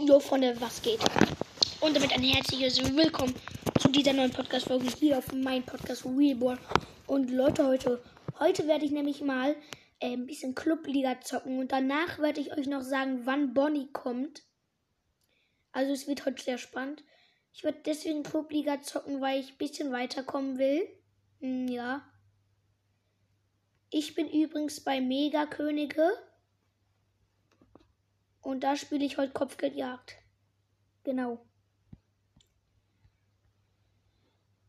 Jo, Freunde, was geht? Und damit ein herzliches Willkommen zu dieser neuen Podcast-Folge hier auf meinem Podcast Realborn. Und Leute, heute, heute werde ich nämlich mal äh, ein bisschen Clubliga zocken und danach werde ich euch noch sagen, wann Bonnie kommt. Also es wird heute sehr spannend. Ich werde deswegen Clubliga zocken, weil ich ein bisschen weiterkommen will. Hm, ja. Ich bin übrigens bei Mega Könige. Und da spiele ich heute Kopfgeldjagd. Genau.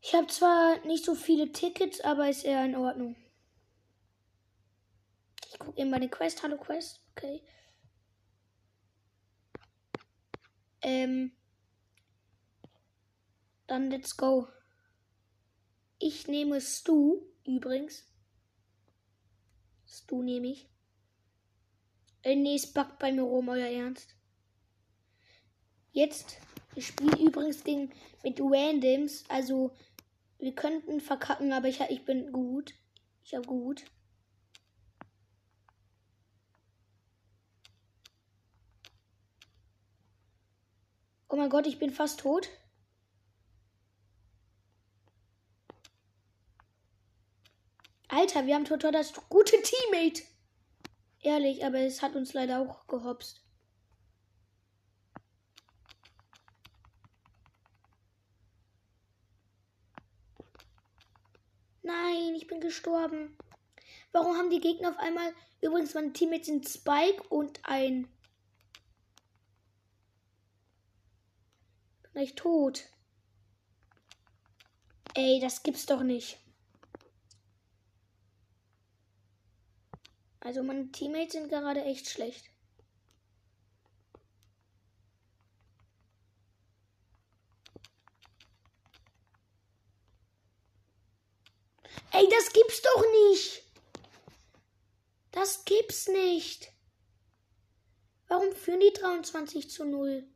Ich habe zwar nicht so viele Tickets, aber ist eher in Ordnung. Ich gucke eben bei den Quest. Hallo Quest. Okay. Ähm. Dann let's go. Ich nehme Stu übrigens. Stu nehme ich. Äh, nee, es backt bei mir rum, euer Ernst. Jetzt, wir spielen übrigens gegen mit Randoms, also wir könnten verkacken, aber ich, ich bin gut. Ich hab gut. Oh mein Gott, ich bin fast tot. Alter, wir haben total das gute Teammate. Ehrlich, aber es hat uns leider auch gehopst. Nein, ich bin gestorben. Warum haben die Gegner auf einmal. Übrigens, meine Teammates sind Spike und ein. Bin gleich tot. Ey, das gibt's doch nicht. Also meine Teammates sind gerade echt schlecht. Ey, das gibt's doch nicht. Das gibt's nicht. Warum führen die 23 zu 0?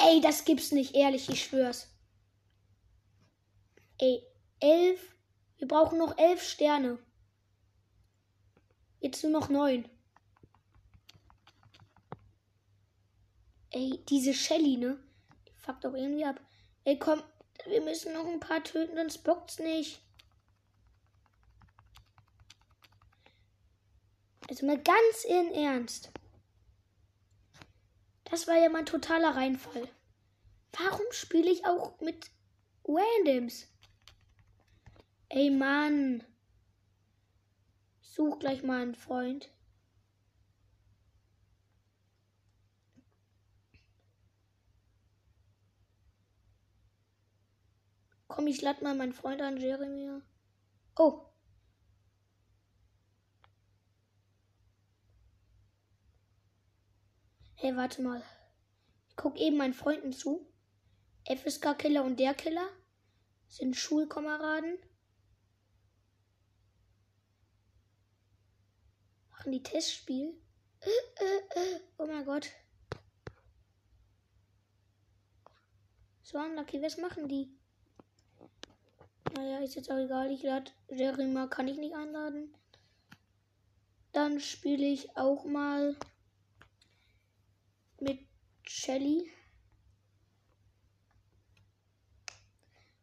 Ey, das gibt's nicht, ehrlich, ich schwör's. Ey, elf. Wir brauchen noch elf Sterne. Jetzt nur noch neun. Ey, diese Shelly, ne? Die fuckt doch irgendwie ab. Ey, komm, wir müssen noch ein paar töten, sonst bockt's nicht. Also mal ganz in Ernst. Das war ja mein totaler Reinfall. Warum spiele ich auch mit Randoms? Ey Mann. Such gleich mal einen Freund. Komm, ich lade mal meinen Freund an, Jeremy. Oh, Hey, warte mal. Ich guck eben meinen Freunden zu. FSK Killer und der Killer sind Schulkameraden. Machen die Testspiel. Oh mein Gott. So, unlucky, was machen die? Naja, ist jetzt auch egal. Ich lade Jerima, kann ich nicht einladen. Dann spiele ich auch mal mit Shelly.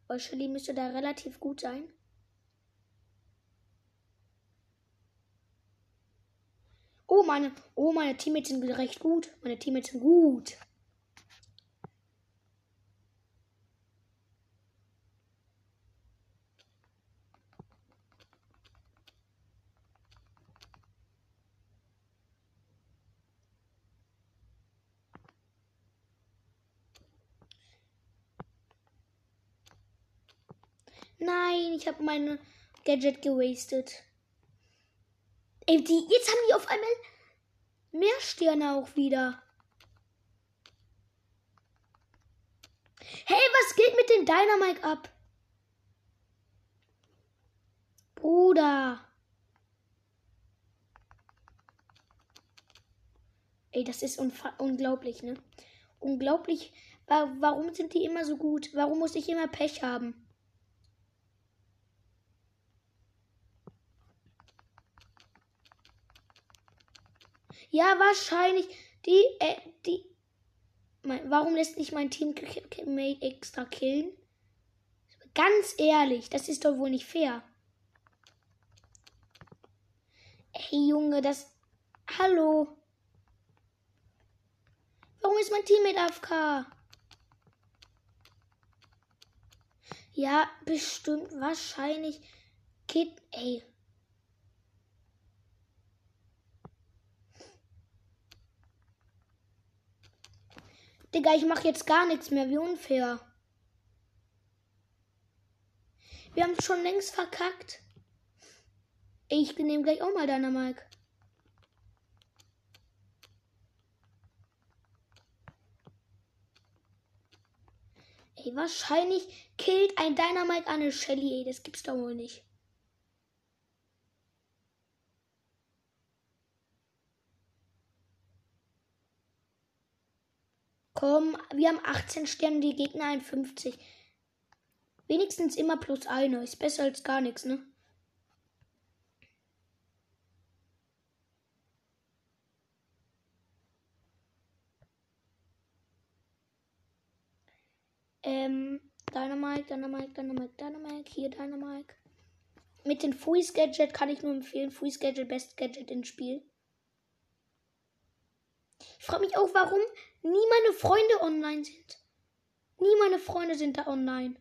Weil Shelly müsste da relativ gut sein. Oh, meine, oh, meine Teammates sind recht gut. Meine Teammates sind gut. Nein, ich habe meine Gadget gewastet. Ey, die, jetzt haben die auf einmal mehr Sterne auch wieder. Hey, was geht mit den Dynamite ab? Bruder. Ey, das ist unglaublich, ne? Unglaublich. Warum sind die immer so gut? Warum muss ich immer Pech haben? Ja, wahrscheinlich. Die, äh, die. Mein, warum lässt nicht mein Teammate extra killen? Ganz ehrlich, das ist doch wohl nicht fair. Hey Junge, das. Hallo. Warum ist mein Teammate AFK? Ja, bestimmt, wahrscheinlich. Geht. Ey. Digga, ich mach jetzt gar nichts mehr. Wie unfair. Wir haben schon längst verkackt. Ich nehme gleich auch mal deiner Mike. Ey, wahrscheinlich killt ein Dynamite eine Shelly, ey. Das gibt's doch wohl nicht. Komm, wir haben 18 Sterne, die Gegner 51. Wenigstens immer plus eine. Ist besser als gar nichts, ne? Ähm, Dynamite, Dynamite, Dynamite, Dynamite, hier Dynamite. Mit dem Fuis Gadget kann ich nur empfehlen. Fuis Gadget, Best Gadget ins Spiel. Ich frage mich auch, warum nie meine Freunde online sind. Nie meine Freunde sind da online.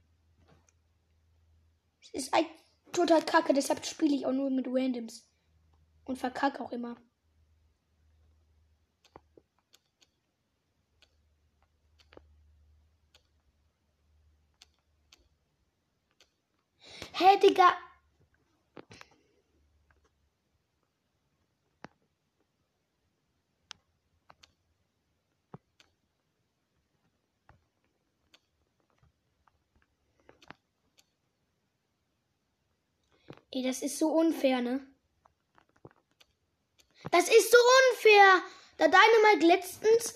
Es ist ein total kacke, deshalb spiele ich auch nur mit Randoms. Und verkacke auch immer. Hey, Digga. Ey, das ist so unfair, ne? Das ist so unfair. Da Dynamite letztens.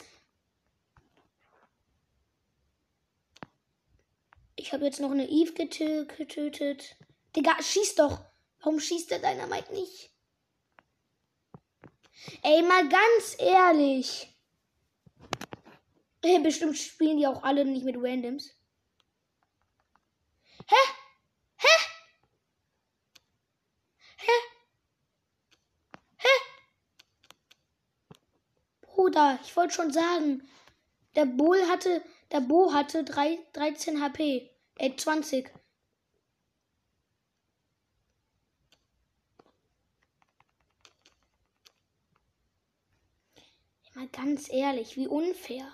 Ich habe jetzt noch eine Eve getötet. Digga, schieß doch. Warum schießt der Dynamite nicht? Ey, mal ganz ehrlich. Hey, bestimmt spielen die auch alle nicht mit Randoms. Hä? Hä? Hä? Hä? Bruder, ich wollte schon sagen, der Bull hatte, der Bo hatte drei, 13 HP. Äh, 20. Mal ganz ehrlich, wie unfair.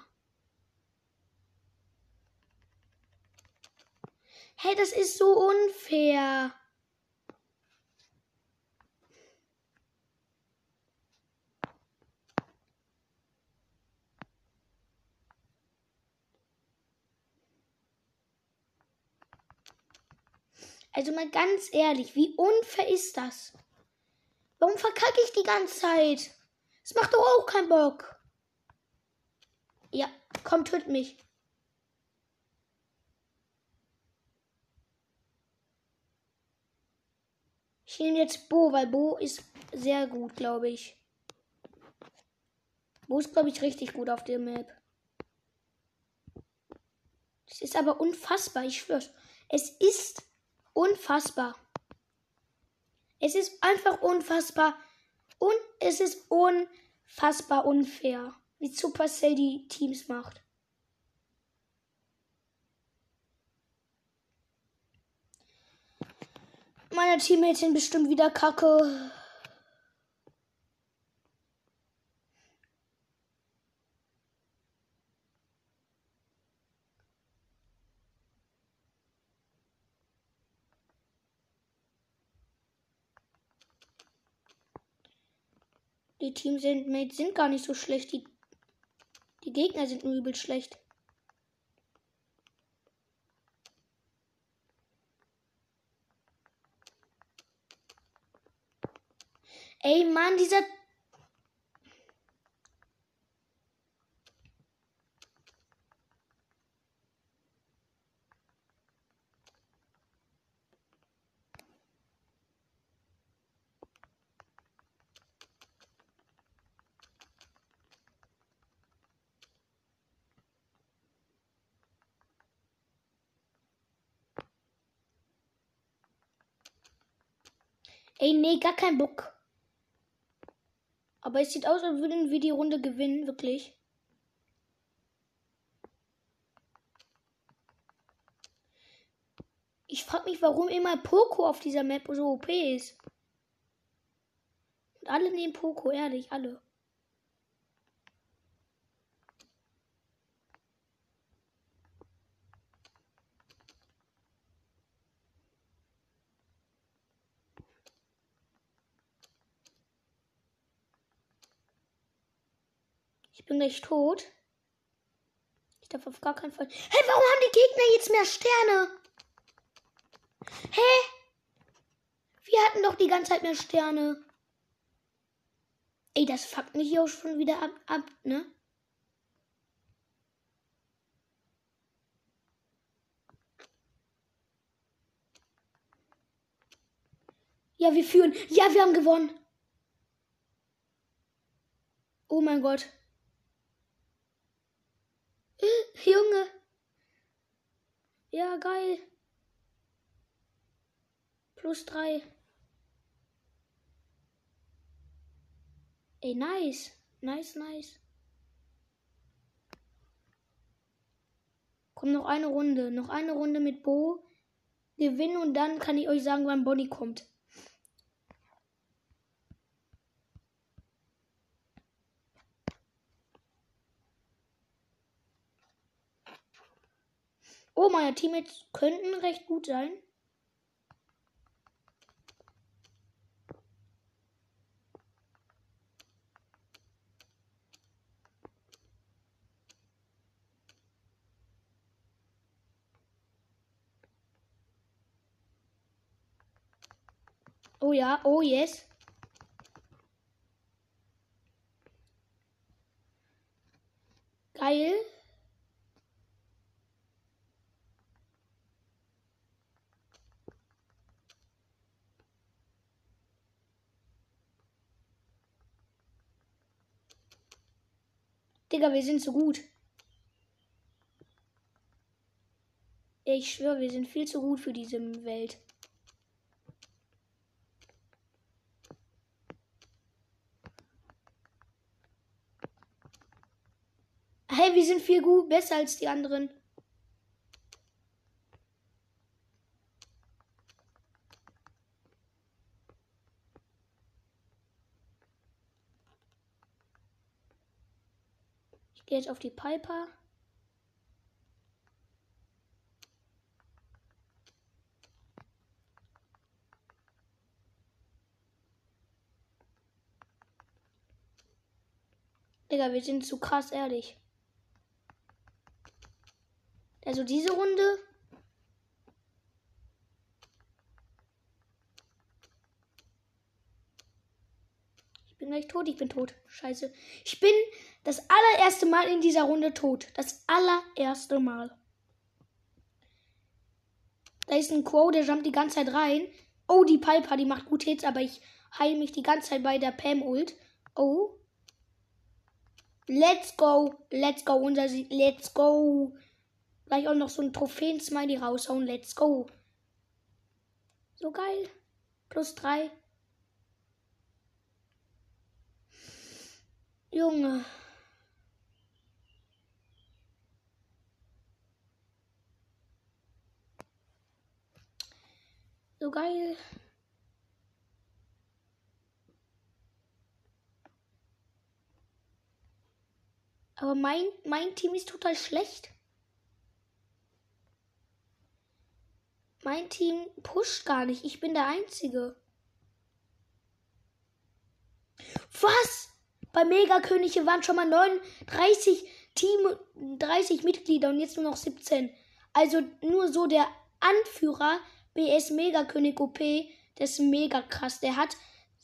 Hey, das ist so unfair. Also mal ganz ehrlich, wie unfair ist das? Warum verkacke ich die ganze Zeit? Es macht doch auch keinen Bock. Ja, komm, töt mich. Ich nehme jetzt Bo, weil Bo ist sehr gut, glaube ich. Bo ist, glaube ich, richtig gut auf der Map. Das ist aber unfassbar, ich schwör's. Es ist unfassbar. Es ist einfach unfassbar. Und es ist unfassbar unfair, wie Supercell die Teams macht. Meine Teammates sind bestimmt wieder kacke. Die Teams sind, sind gar nicht so schlecht. Die, die Gegner sind nur übel schlecht. Ey, Mann, dieser Ey, nee, gar kein Bock. Aber es sieht aus, als würden wir die Runde gewinnen, wirklich. Ich frag mich, warum immer Poco auf dieser Map so OP ist. Und alle nehmen Poco, ehrlich, alle. Ich bin gleich tot. Ich darf auf gar keinen Fall. Hey, warum haben die Gegner jetzt mehr Sterne? Hä? Wir hatten doch die ganze Zeit mehr Sterne. Ey, das fuckt mich auch schon wieder ab, ab ne? Ja, wir führen. Ja, wir haben gewonnen. Oh mein Gott. Junge. Ja, geil. Plus drei. Ey, nice. Nice, nice. Komm, noch eine Runde. Noch eine Runde mit Bo. Gewinnen und dann kann ich euch sagen, wann Bonnie kommt. Oh, meine Teammates könnten recht gut sein. Oh ja, oh yes. Geil. Digga, wir sind so gut. Ich schwöre, wir sind viel zu gut für diese Welt. Hey, wir sind viel gut besser als die anderen. Gehe jetzt auf die Piper. Digga, wir sind zu krass ehrlich. Also diese Runde. Bin gleich tot, ich bin tot. Scheiße. Ich bin das allererste Mal in dieser Runde tot. Das allererste Mal. Da ist ein Quo, der jumpt die ganze Zeit rein. Oh, die Piper, die macht gut Hits, aber ich heile mich die ganze Zeit bei der Pam-Ult. Oh. Let's go. Let's go. Unser Sieg. Let's go. Gleich auch noch so ein Trophäen-Smiley raushauen. Let's go. So geil. Plus drei. Junge. So geil. Aber mein, mein Team ist total schlecht. Mein Team pusht gar nicht. Ich bin der Einzige. Was? Bei Megakönige waren schon mal 39 Team, 30 Mitglieder und jetzt nur noch 17. Also nur so der Anführer BS Megakönig OP, der ist mega krass. Der hat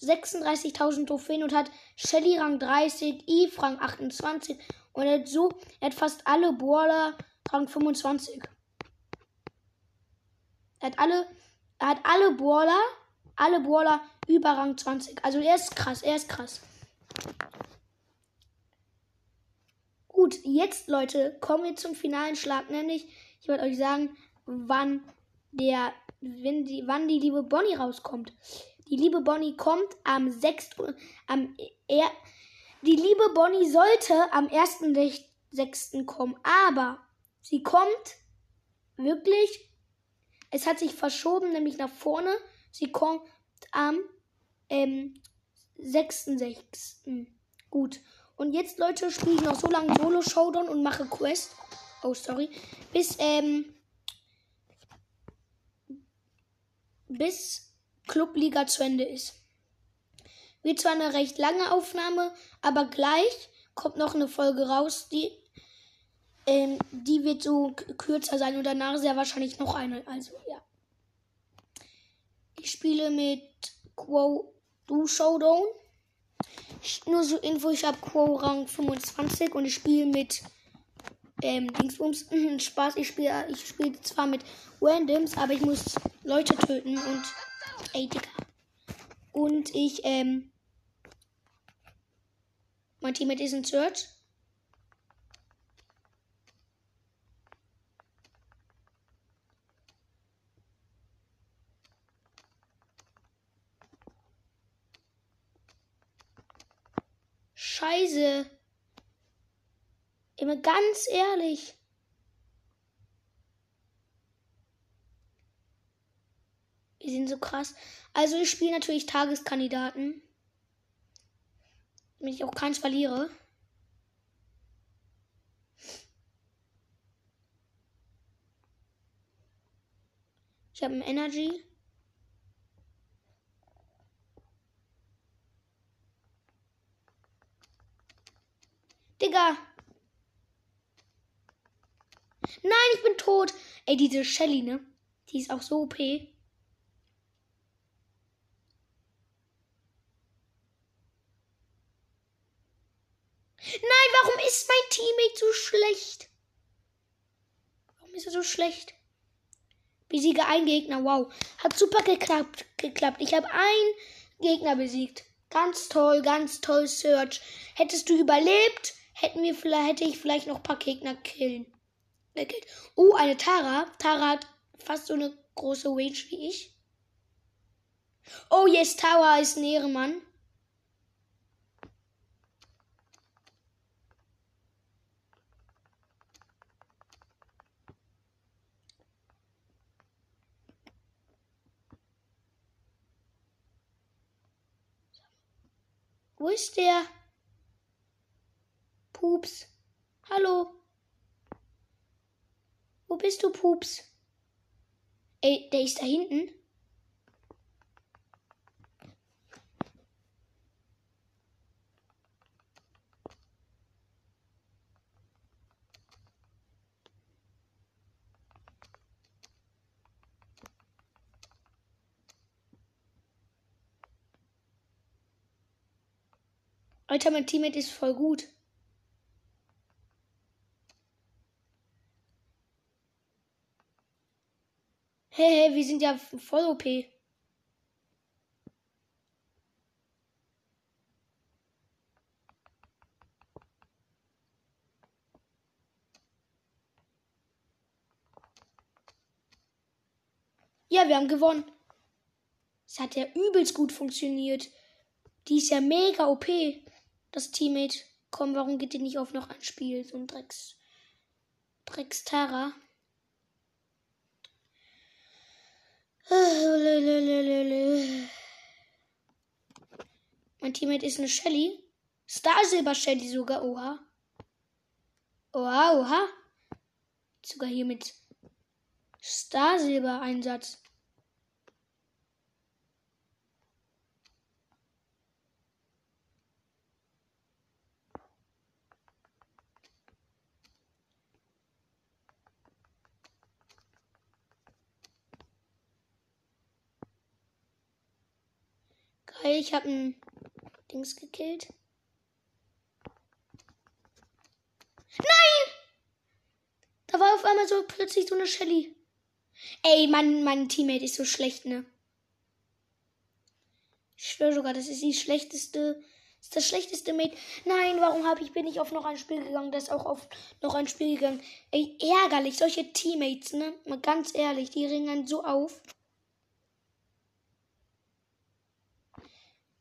36.000 Trophäen und hat Shelly Rang 30, Eve Rang 28 und er hat so, er hat fast alle Brawler Rang 25. Er hat alle, er hat alle Brawler, alle Brawler über Rang 20. Also er ist krass, er ist krass. Gut, jetzt Leute, kommen wir zum finalen Schlag, nämlich ich wollte euch sagen, wann der, wenn die, wann die liebe Bonnie rauskommt. Die liebe Bonnie kommt am 6. Am, er, die liebe Bonnie sollte am 1.6. kommen, aber sie kommt wirklich. Es hat sich verschoben, nämlich nach vorne. Sie kommt am ähm, 6.6. Gut. Und jetzt, Leute, spiele ich noch so lange Solo-Showdown und mache Quest. Oh, sorry. Bis, ähm, bis Clubliga zu Ende ist. Wird zwar eine recht lange Aufnahme, aber gleich kommt noch eine Folge raus, die, ähm, die wird so kürzer sein und danach sehr wahrscheinlich noch eine. Also, ja. Ich spiele mit Quo Du Showdown. Nur so Info, ich habe Quo Rang 25 und ich spiele mit ähm, Dingsbums. Spaß, ich spiele ich spiel zwar mit Randoms, aber ich muss Leute töten und. Ey, Digga. Und ich, ähm. Mein Teammate ist in Search. Scheiße. Immer ganz ehrlich. Wir sind so krass. Also ich spiele natürlich Tageskandidaten. Damit ich auch keins verliere. Ich habe ein Energy. Digga. Nein, ich bin tot. Ey, diese Shelly, ne? Die ist auch so OP. Nein, warum ist mein Teammate so schlecht? Warum ist er so schlecht? Besiege einen Gegner, wow. Hat super geklappt. geklappt. Ich habe einen Gegner besiegt. Ganz toll, ganz toll, Search. Hättest du überlebt, hätten wir vielleicht, hätte ich vielleicht noch ein paar Gegner killen. Oh, eine Tara. Tara hat fast so eine große Range wie ich. Oh, yes, Tara ist ein Ehrenmann. Wo ist der? Pups. Hallo. Wo bist du, Pups? Ey, der ist da hinten. Alter, mein Teammate ist voll gut. Hey, hey, wir sind ja voll OP. Ja, wir haben gewonnen. Es hat ja übelst gut funktioniert. Die ist ja mega OP. Das Teammate. Komm, warum geht die nicht auf noch ein Spiel? So ein Drecks. Drecks Terra. Mein Teammate ist eine Shelly. Star Silber Shelly sogar. Oha. Oha, oha. Sogar hier mit Star Silber Einsatz. Geil, ich habe ein Dings gekillt. Nein! Da war auf einmal so plötzlich so eine Shelly. Ey, mein, mein Teammate ist so schlecht, ne? Ich schwöre sogar, das ist die schlechteste, das ist das schlechteste Mate. Nein, warum habe ich bin ich auf noch ein Spiel gegangen? Das ist auch auf noch ein Spiel gegangen. Ey, ärgerlich, solche Teammates, ne? Mal ganz ehrlich, die ringen so auf.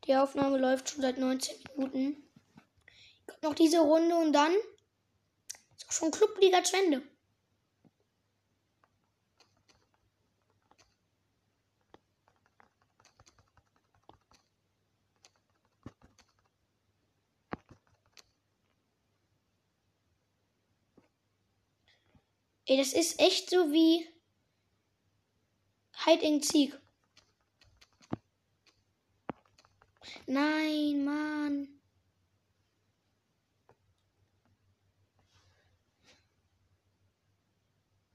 Die Aufnahme läuft schon seit 19 Minuten. Kommt noch diese Runde und dann ist auch schon Clubliga zu Ende. Ey, das ist echt so wie Hide and Seek. Nein, Mann.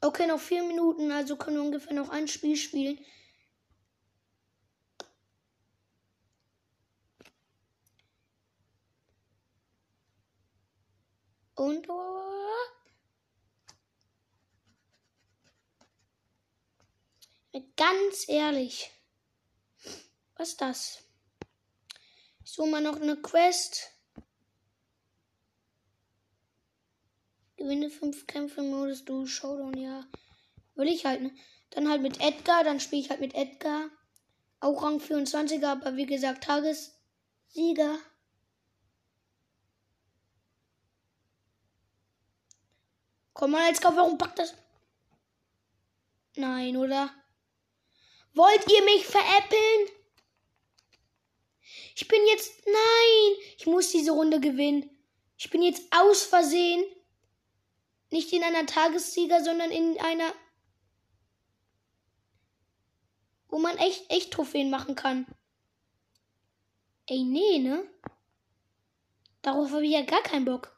Okay, noch vier Minuten, also können wir ungefähr noch ein Spiel spielen. Und oh, ganz ehrlich, was ist das? So mal noch eine Quest. Gewinne fünf Kämpfe im Modus Du Showdown, ja. Will ich halt, ne? Dann halt mit Edgar, dann spiele ich halt mit Edgar. Auch Rang 24er, aber wie gesagt, Tagessieger. Komm mal, jetzt kauf, warum packt das? Nein, oder? Wollt ihr mich veräppeln? Ich bin jetzt. Nein! Ich muss diese Runde gewinnen. Ich bin jetzt aus Versehen. Nicht in einer Tagessieger, sondern in einer. Wo man echt, echt Trophäen machen kann. Ey, nee, ne? Darauf habe ich ja gar keinen Bock.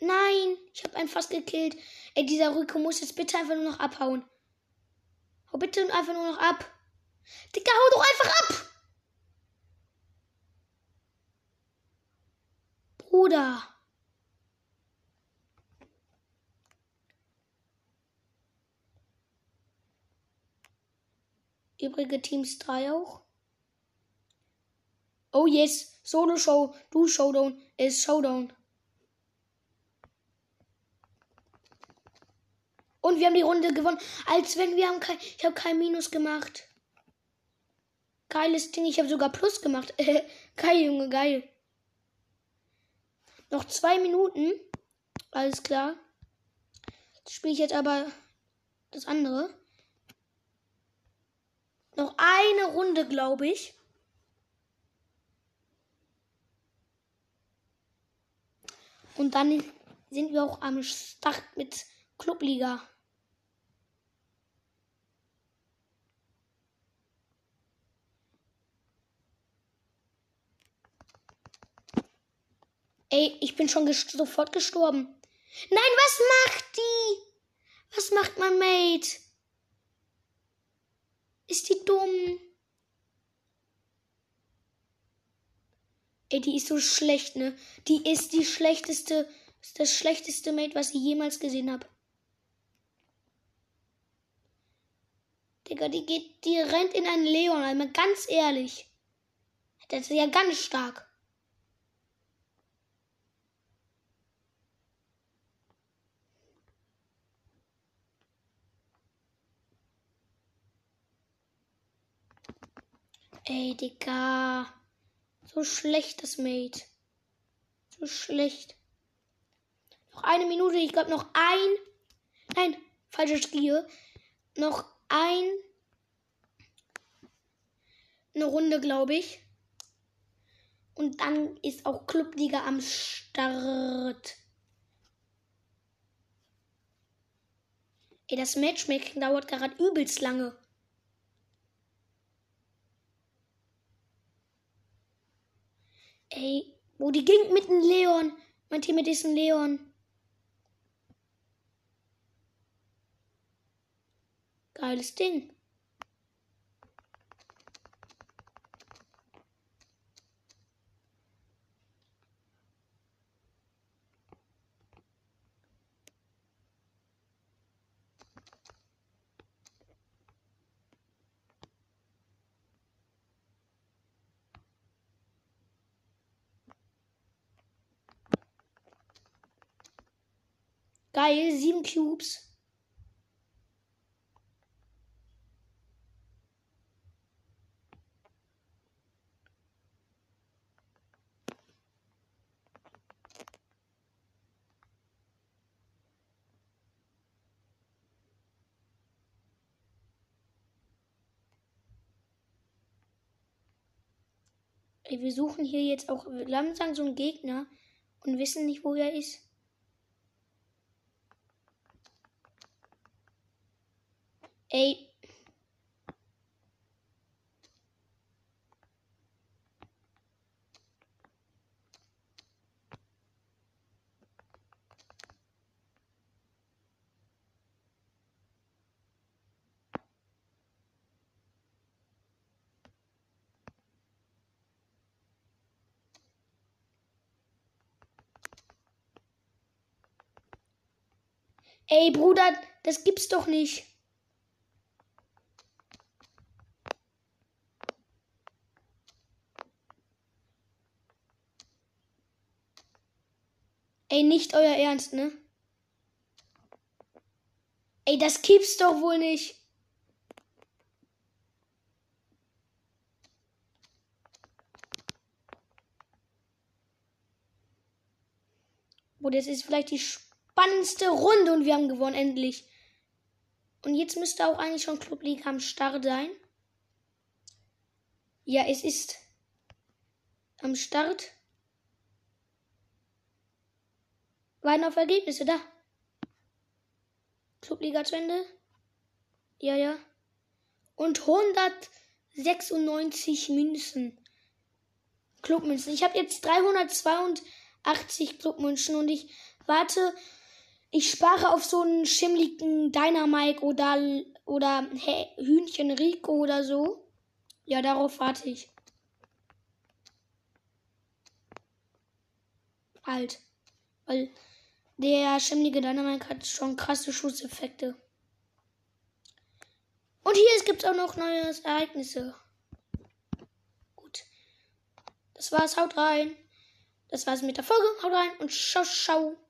Nein, ich habe einen fast gekillt. Ey, dieser Rücken muss jetzt bitte einfach nur noch abhauen. Hau bitte einfach nur noch ab. Digga, hau doch einfach ab! Bruder. Übrige Teams 3 auch. Oh yes, Solo Show, du Showdown ist Showdown. Und wir haben die Runde gewonnen. Als wenn wir haben kein. Ich habe kein Minus gemacht. Geiles Ding. Ich habe sogar Plus gemacht. geil, Junge, geil. Noch zwei Minuten. Alles klar. Jetzt spiele ich jetzt aber das andere. Noch eine Runde, glaube ich. Und dann sind wir auch am Start mit Clubliga. Ey, ich bin schon gest sofort gestorben. Nein, was macht die? Was macht mein Mate? Ist die dumm? Ey, die ist so schlecht, ne? Die ist die schlechteste, ist das schlechteste Mate, was ich jemals gesehen habe. Digga, die geht, die rennt in einen Leon, einmal ganz ehrlich. Das ist ja ganz stark. Ey, Digga. So schlecht das Mate. So schlecht. Noch eine Minute, ich glaube noch ein. Nein, falsches Gier. Noch ein. Eine Runde, glaube ich. Und dann ist auch Clubliga am Start. Ey, das Matchmaking dauert gerade übelst lange. Ey, wo die ging mit dem Leon. Mein Team mit ein Leon. Geiles Ding. Geil, sieben Cubes. Wir suchen hier jetzt auch langsam so einen Gegner und wissen nicht, wo er ist. Ey. Ey, Bruder, das gibt's doch nicht. Ey, nicht euer Ernst, ne? Ey, das gibt's doch wohl nicht. Wo das ist vielleicht die spannendste Runde und wir haben gewonnen, endlich. Und jetzt müsste auch eigentlich schon Club League am Start sein. Ja, es ist am Start. Weiden auf Ergebnisse, da. Clubliga zu Ende. Ja, ja. Und 196 Münzen. Clubmünzen. Ich habe jetzt 382 Clubmünzen und ich warte ich spare auf so einen schimmligen Dynamike oder, oder Hühnchen Rico oder so. Ja, darauf warte ich. Halt. Weil der schimmlige Dynamike hat schon krasse Schusseffekte. Und hier gibt es auch noch neue Ereignisse. Gut. Das war's. Haut rein. Das war's mit der Folge. Haut rein und ciao, ciao.